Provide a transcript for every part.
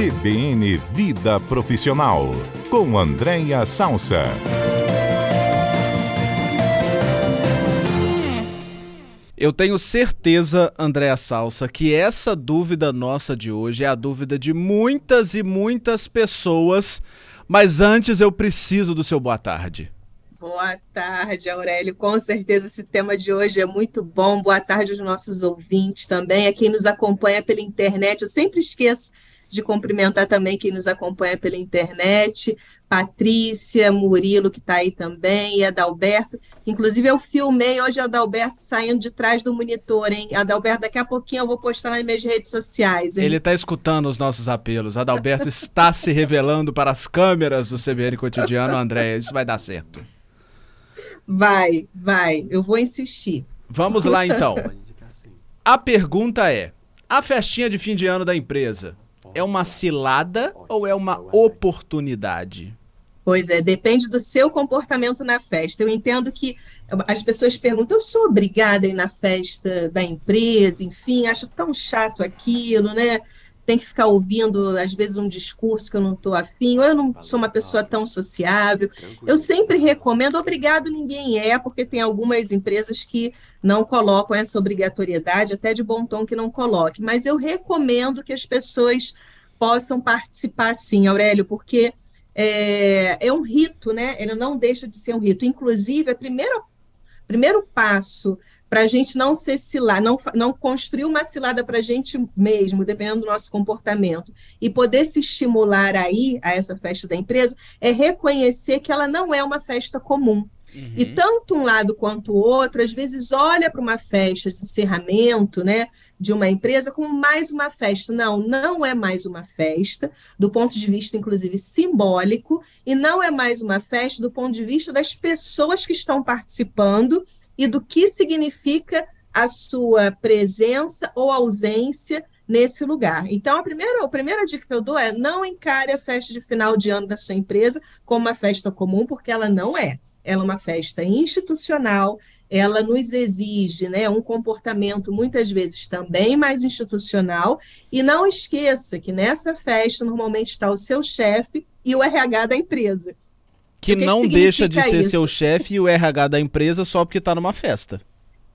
CBN Vida Profissional, com Andréia Salsa. Eu tenho certeza, Andréa Salsa, que essa dúvida nossa de hoje é a dúvida de muitas e muitas pessoas. Mas antes eu preciso do seu boa tarde. Boa tarde, Aurélio. Com certeza esse tema de hoje é muito bom. Boa tarde aos nossos ouvintes também, a quem nos acompanha pela internet. Eu sempre esqueço de cumprimentar também quem nos acompanha pela internet, Patrícia, Murilo, que está aí também, e Adalberto. Inclusive, eu filmei hoje Adalberto saindo de trás do monitor, hein? Adalberto, daqui a pouquinho eu vou postar nas minhas redes sociais, hein? Ele está escutando os nossos apelos. Adalberto está se revelando para as câmeras do CBN Cotidiano, André. Isso vai dar certo. Vai, vai. Eu vou insistir. Vamos lá, então. A pergunta é: a festinha de fim de ano da empresa é uma cilada ou é uma oportunidade? Pois é, depende do seu comportamento na festa. Eu entendo que as pessoas perguntam: eu sou obrigada a ir na festa da empresa, enfim, acho tão chato aquilo, né? Tem que ficar ouvindo, às vezes, um discurso que eu não estou afim, ou eu não sou uma pessoa tão sociável. Eu sempre recomendo, obrigado ninguém é, porque tem algumas empresas que não colocam essa obrigatoriedade, até de bom tom que não coloque, mas eu recomendo que as pessoas possam participar sim, Aurélio, porque é, é um rito, né? Ele não deixa de ser um rito. Inclusive, o primeiro, primeiro passo para a gente não ser cilada, não, não construir uma cilada para a gente mesmo, dependendo do nosso comportamento, e poder se estimular aí a essa festa da empresa, é reconhecer que ela não é uma festa comum. Uhum. E tanto um lado quanto o outro, às vezes olha para uma festa de encerramento, né, de uma empresa como mais uma festa. Não, não é mais uma festa, do ponto de vista, inclusive, simbólico, e não é mais uma festa do ponto de vista das pessoas que estão participando e do que significa a sua presença ou ausência nesse lugar. Então, a primeira, a primeira dica que eu dou é não encare a festa de final de ano da sua empresa como uma festa comum, porque ela não é. Ela é uma festa institucional, ela nos exige né, um comportamento muitas vezes também mais institucional. E não esqueça que nessa festa normalmente está o seu chefe e o RH da empresa que, que não que deixa de ser isso? seu chefe e o RH da empresa só porque está numa festa.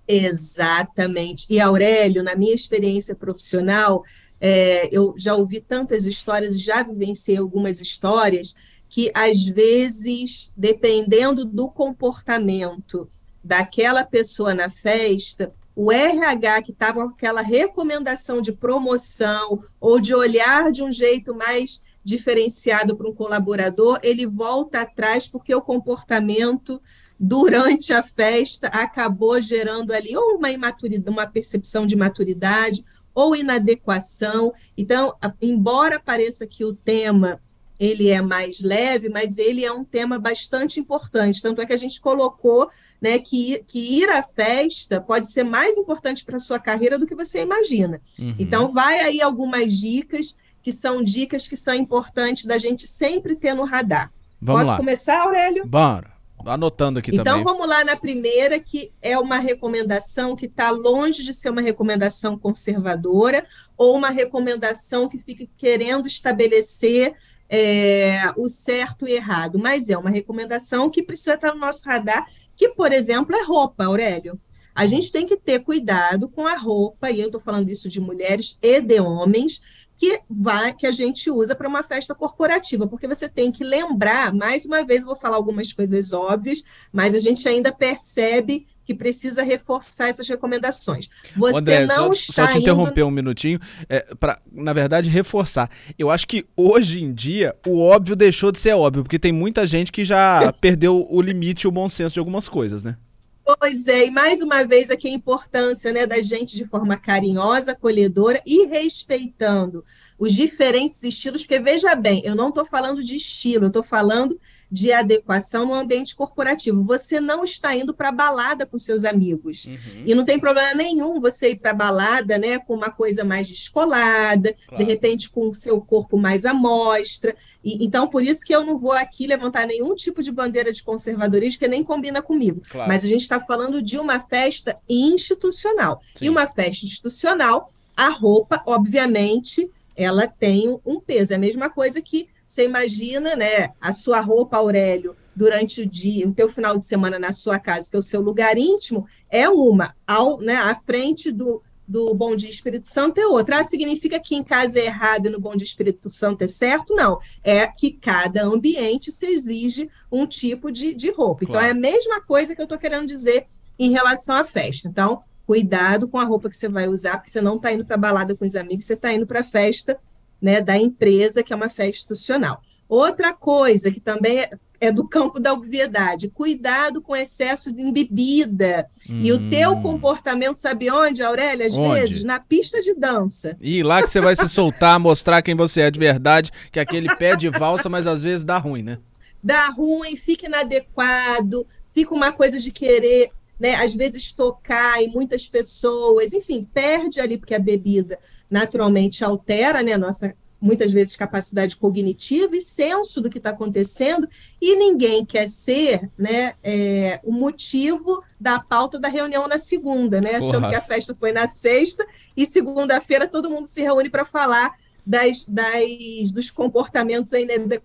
Exatamente. E Aurélio, na minha experiência profissional, é, eu já ouvi tantas histórias, já vivenciei algumas histórias que às vezes, dependendo do comportamento daquela pessoa na festa, o RH que estava com aquela recomendação de promoção ou de olhar de um jeito mais diferenciado para um colaborador, ele volta atrás porque o comportamento durante a festa acabou gerando ali ou uma imaturidade, uma percepção de maturidade ou inadequação. Então, embora pareça que o tema ele é mais leve, mas ele é um tema bastante importante. Tanto é que a gente colocou né, que, que ir à festa pode ser mais importante para a sua carreira do que você imagina. Uhum. Então, vai aí algumas dicas que são dicas que são importantes da gente sempre ter no radar. Vamos Posso lá. começar, Aurélio? Bora. Anotando aqui então, também. Então vamos lá na primeira, que é uma recomendação que está longe de ser uma recomendação conservadora ou uma recomendação que fica querendo estabelecer é, o certo e errado, mas é uma recomendação que precisa estar no nosso radar, que, por exemplo, é roupa, Aurélio. A gente tem que ter cuidado com a roupa, e eu estou falando isso de mulheres e de homens, que vai que a gente usa para uma festa corporativa, porque você tem que lembrar, mais uma vez vou falar algumas coisas óbvias, mas a gente ainda percebe que precisa reforçar essas recomendações. Você André, não só, está só te interromper um minutinho, é, para na verdade reforçar. Eu acho que hoje em dia o óbvio deixou de ser óbvio, porque tem muita gente que já perdeu o limite e o bom senso de algumas coisas, né? Pois é, e mais uma vez aqui a importância né, da gente de forma carinhosa, acolhedora e respeitando os diferentes estilos, porque veja bem, eu não estou falando de estilo, eu estou falando de adequação no ambiente corporativo. Você não está indo para balada com seus amigos. Uhum. E não tem problema nenhum você ir para balada, né, com uma coisa mais descolada, claro. de repente com o seu corpo mais à mostra. E, então, por isso que eu não vou aqui levantar nenhum tipo de bandeira de conservadorismo que nem combina comigo. Claro. Mas a gente está falando de uma festa institucional. Sim. E uma festa institucional, a roupa, obviamente, ela tem um peso. É a mesma coisa que você imagina, né, a sua roupa, Aurélio, durante o dia, o teu final de semana na sua casa, que é o seu lugar íntimo, é uma, ao, né, à frente do, do Bom Dia Espírito Santo é outra. Ah, significa que em casa é errado e no Bom Dia Espírito Santo é certo? Não. É que cada ambiente se exige um tipo de, de roupa. Claro. Então, é a mesma coisa que eu estou querendo dizer em relação à festa. Então, cuidado com a roupa que você vai usar, porque você não está indo para balada com os amigos, você está indo para a festa né, da empresa, que é uma festa institucional. Outra coisa que também é, é do campo da obviedade, cuidado com excesso de bebida. Hum. E o teu hum. comportamento, sabe onde, Aurélia? Às onde? vezes, na pista de dança. E lá que você vai se soltar, mostrar quem você é de verdade, que aquele pé de valsa, mas às vezes dá ruim, né? Dá ruim, fica inadequado, fica uma coisa de querer né, às vezes tocar em muitas pessoas, enfim, perde ali, porque a bebida naturalmente altera né, a nossa, muitas vezes, capacidade cognitiva e senso do que está acontecendo, e ninguém quer ser né, é, o motivo da pauta da reunião na segunda, né? Porra. Sendo que a festa foi na sexta, e segunda-feira todo mundo se reúne para falar das, das, dos comportamentos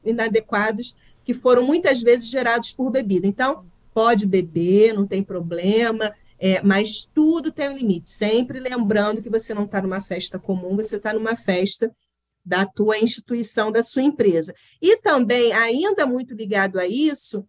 inadequados que foram muitas vezes gerados por bebida. Então, pode beber, não tem problema, é, mas tudo tem um limite. Sempre lembrando que você não está numa festa comum, você está numa festa da tua instituição, da sua empresa. E também, ainda muito ligado a isso,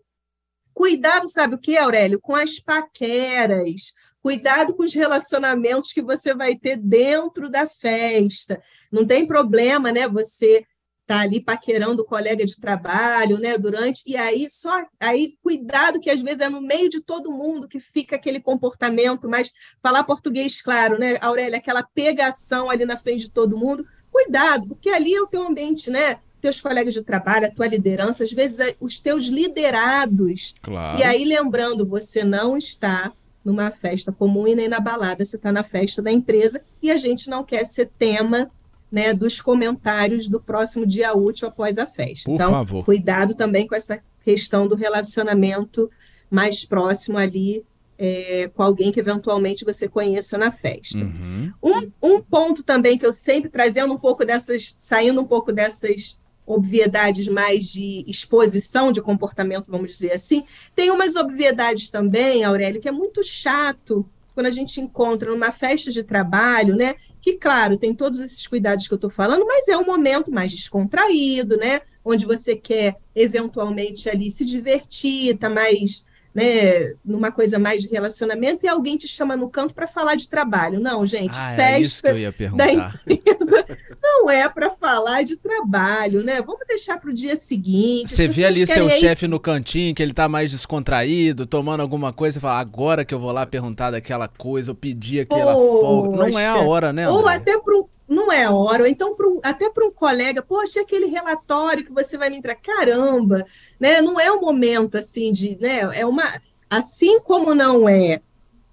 cuidado, sabe o que, Aurélio? Com as paqueras, cuidado com os relacionamentos que você vai ter dentro da festa. Não tem problema, né? Você tá ali paquerando o colega de trabalho, né, durante, e aí só, aí cuidado que às vezes é no meio de todo mundo que fica aquele comportamento, mas falar português claro, né, Aurélia, aquela pegação ali na frente de todo mundo, cuidado, porque ali é o teu ambiente, né, teus colegas de trabalho, a tua liderança, às vezes é os teus liderados. Claro. E aí lembrando, você não está numa festa comum e nem na balada, você está na festa da empresa e a gente não quer ser tema né, dos comentários do próximo dia útil após a festa. Por então, favor. cuidado também com essa questão do relacionamento mais próximo ali é, com alguém que eventualmente você conheça na festa. Uhum. Um, um ponto também que eu sempre trazendo um pouco dessas, saindo um pouco dessas obviedades mais de exposição de comportamento, vamos dizer assim, tem umas obviedades também, Aurélio, que é muito chato quando a gente encontra numa festa de trabalho, né? Que, claro, tem todos esses cuidados que eu estou falando, mas é um momento mais descontraído, né? Onde você quer eventualmente ali se divertir, tá mais né, numa coisa mais de relacionamento, e alguém te chama no canto para falar de trabalho. Não, gente, ah, festa da empresa não é para falar de trabalho, né? Vamos deixar para o dia seguinte. Você vê ali seu chefe no cantinho, que ele tá mais descontraído, tomando alguma coisa, e fala, agora que eu vou lá perguntar daquela coisa, eu pedi aquela folga. Não é a hora, né? André? Ou até para um não é hora, ou então pro, até para um colega, poxa, aquele relatório que você vai me entrar, caramba, né? Não é um momento assim de, né? É uma, assim como não é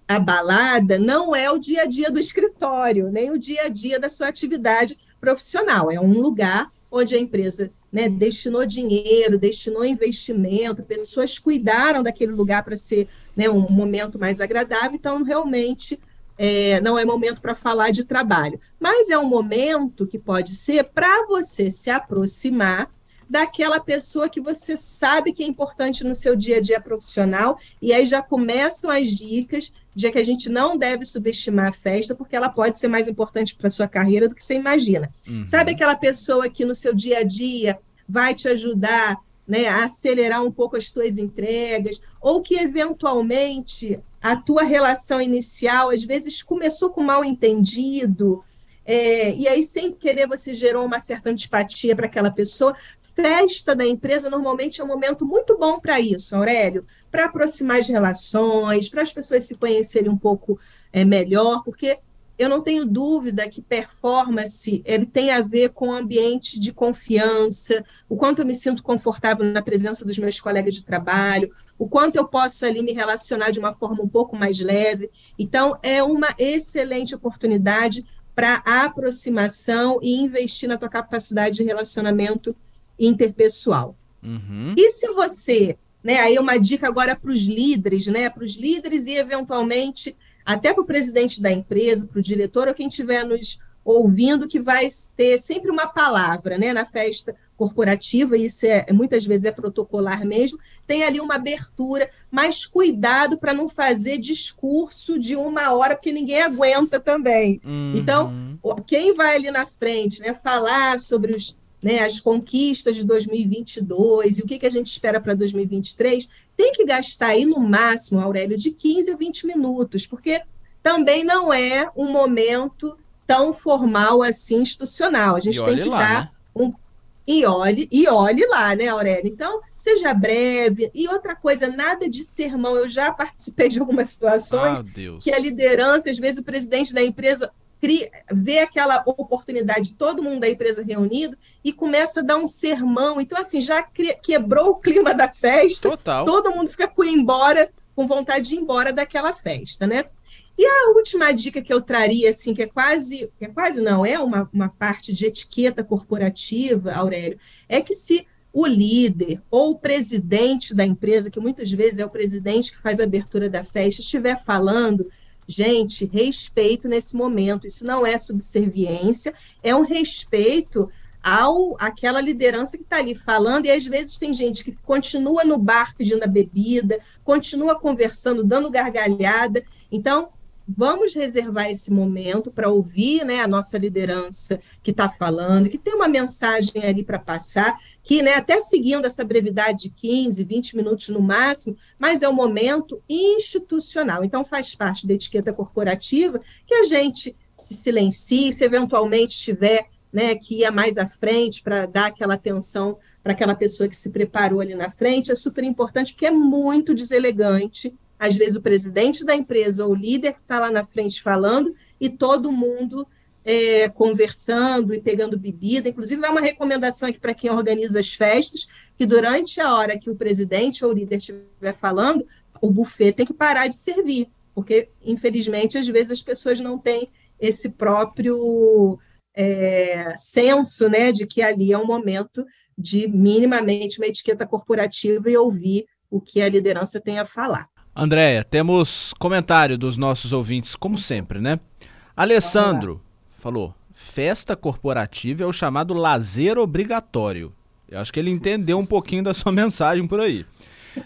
a balada, não é o dia a dia do escritório, nem o dia a dia da sua atividade profissional. É um lugar onde a empresa né, destinou dinheiro, destinou investimento, pessoas cuidaram daquele lugar para ser né, um momento mais agradável, então realmente é, não é momento para falar de trabalho, mas é um momento que pode ser para você se aproximar daquela pessoa que você sabe que é importante no seu dia a dia profissional, e aí já começam as dicas de que a gente não deve subestimar a festa, porque ela pode ser mais importante para a sua carreira do que você imagina. Uhum. Sabe aquela pessoa que no seu dia a dia vai te ajudar né, a acelerar um pouco as suas entregas, ou que eventualmente a tua relação inicial às vezes começou com mal entendido, é, e aí sem querer você gerou uma certa antipatia para aquela pessoa. Festa da empresa normalmente é um momento muito bom para isso, Aurélio, para aproximar as relações, para as pessoas se conhecerem um pouco é, melhor, porque eu não tenho dúvida que performance ele tem a ver com ambiente de confiança, o quanto eu me sinto confortável na presença dos meus colegas de trabalho, o quanto eu posso ali me relacionar de uma forma um pouco mais leve. Então, é uma excelente oportunidade para aproximação e investir na tua capacidade de relacionamento interpessoal. Uhum. E se você, né, aí uma dica agora para os líderes, né, para os líderes e eventualmente até para o presidente da empresa, para o diretor ou quem estiver nos ouvindo que vai ter sempre uma palavra, né, na festa corporativa, e isso é, muitas vezes é protocolar mesmo, tem ali uma abertura, mas cuidado para não fazer discurso de uma hora, porque ninguém aguenta também. Uhum. Então, quem vai ali na frente, né, falar sobre os, né, as conquistas de 2022 e o que, que a gente espera para 2023, tem que gastar aí no máximo, Aurélio, de 15 a 20 minutos, porque também não é um momento tão formal assim institucional. A gente tem que lá, dar né? um e olhe e olhe lá, né, Aurélia? Então, seja breve. E outra coisa, nada de sermão. Eu já participei de algumas situações ah, que a liderança, às vezes o presidente da empresa cria, vê aquela oportunidade, todo mundo da empresa reunido e começa a dar um sermão. Então, assim, já quebrou o clima da festa. Total. Todo mundo fica com embora, com vontade de ir embora daquela festa, né? E a última dica que eu traria, assim, que é quase, é quase não, é uma, uma parte de etiqueta corporativa, Aurélio, é que se o líder ou o presidente da empresa, que muitas vezes é o presidente que faz a abertura da festa, estiver falando, gente, respeito nesse momento. Isso não é subserviência, é um respeito ao aquela liderança que está ali falando, e às vezes tem gente que continua no bar pedindo a bebida, continua conversando, dando gargalhada. Então, vamos reservar esse momento para ouvir né, a nossa liderança que está falando, que tem uma mensagem ali para passar, que né, até seguindo essa brevidade de 15, 20 minutos no máximo, mas é um momento institucional. Então, faz parte da etiqueta corporativa que a gente se silencie, se eventualmente tiver né, que ir mais à frente para dar aquela atenção para aquela pessoa que se preparou ali na frente, é super importante, porque é muito deselegante às vezes o presidente da empresa ou o líder que está lá na frente falando e todo mundo é, conversando e pegando bebida. Inclusive, é uma recomendação aqui para quem organiza as festas, que durante a hora que o presidente ou o líder estiver falando, o buffet tem que parar de servir, porque, infelizmente, às vezes as pessoas não têm esse próprio é, senso né, de que ali é um momento de minimamente uma etiqueta corporativa e ouvir o que a liderança tem a falar. Andréia, temos comentário dos nossos ouvintes, como sempre, né? Alessandro falou: festa corporativa é o chamado lazer obrigatório. Eu acho que ele entendeu um pouquinho da sua mensagem por aí.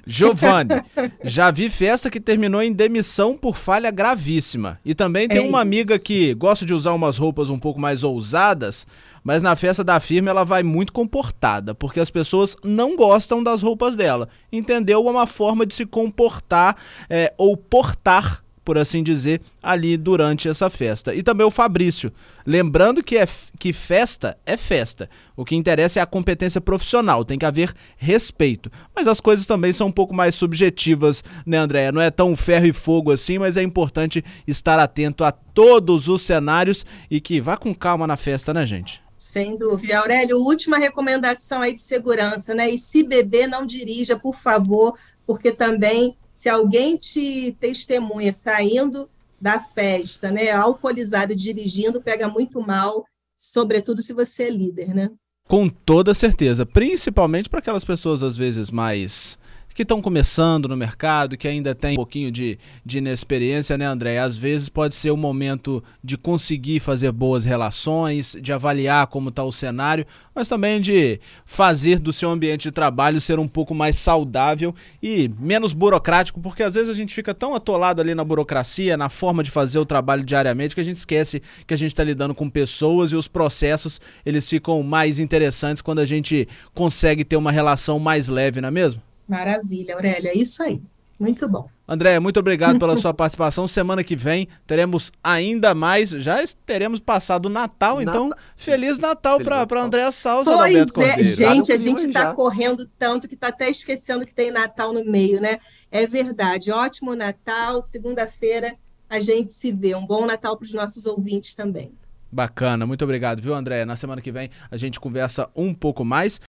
Giovanni, já vi festa que terminou em demissão por falha gravíssima. E também tem é uma amiga que gosta de usar umas roupas um pouco mais ousadas, mas na festa da firma ela vai muito comportada, porque as pessoas não gostam das roupas dela. Entendeu? É uma forma de se comportar é, ou portar por assim dizer, ali durante essa festa. E também o Fabrício. Lembrando que, é, que festa é festa. O que interessa é a competência profissional, tem que haver respeito. Mas as coisas também são um pouco mais subjetivas, né, Andréia? Não é tão ferro e fogo assim, mas é importante estar atento a todos os cenários e que vá com calma na festa, né, gente? Sem dúvida. Aurélio, última recomendação aí de segurança, né? E se beber, não dirija, por favor, porque também se alguém te testemunha saindo da festa, né, alcoolizado e dirigindo, pega muito mal, sobretudo se você é líder, né? Com toda certeza, principalmente para aquelas pessoas às vezes mais que estão começando no mercado, que ainda tem um pouquinho de, de inexperiência, né, André? Às vezes pode ser o momento de conseguir fazer boas relações, de avaliar como está o cenário, mas também de fazer do seu ambiente de trabalho ser um pouco mais saudável e menos burocrático, porque às vezes a gente fica tão atolado ali na burocracia, na forma de fazer o trabalho diariamente, que a gente esquece que a gente está lidando com pessoas e os processos eles ficam mais interessantes quando a gente consegue ter uma relação mais leve, não é mesmo? Maravilha, Aurélia, é isso aí. Muito bom. André, muito obrigado pela sua participação. Semana que vem teremos ainda mais. Já teremos passado o Natal, então Feliz Natal para Andréa Salsa. Pois é, gente, a gente está correndo tanto que está até esquecendo que tem Natal no meio, né? É verdade. Ótimo Natal. Segunda-feira a gente se vê. Um bom Natal para os nossos ouvintes também. Bacana, muito obrigado, viu, André? Na semana que vem a gente conversa um pouco mais.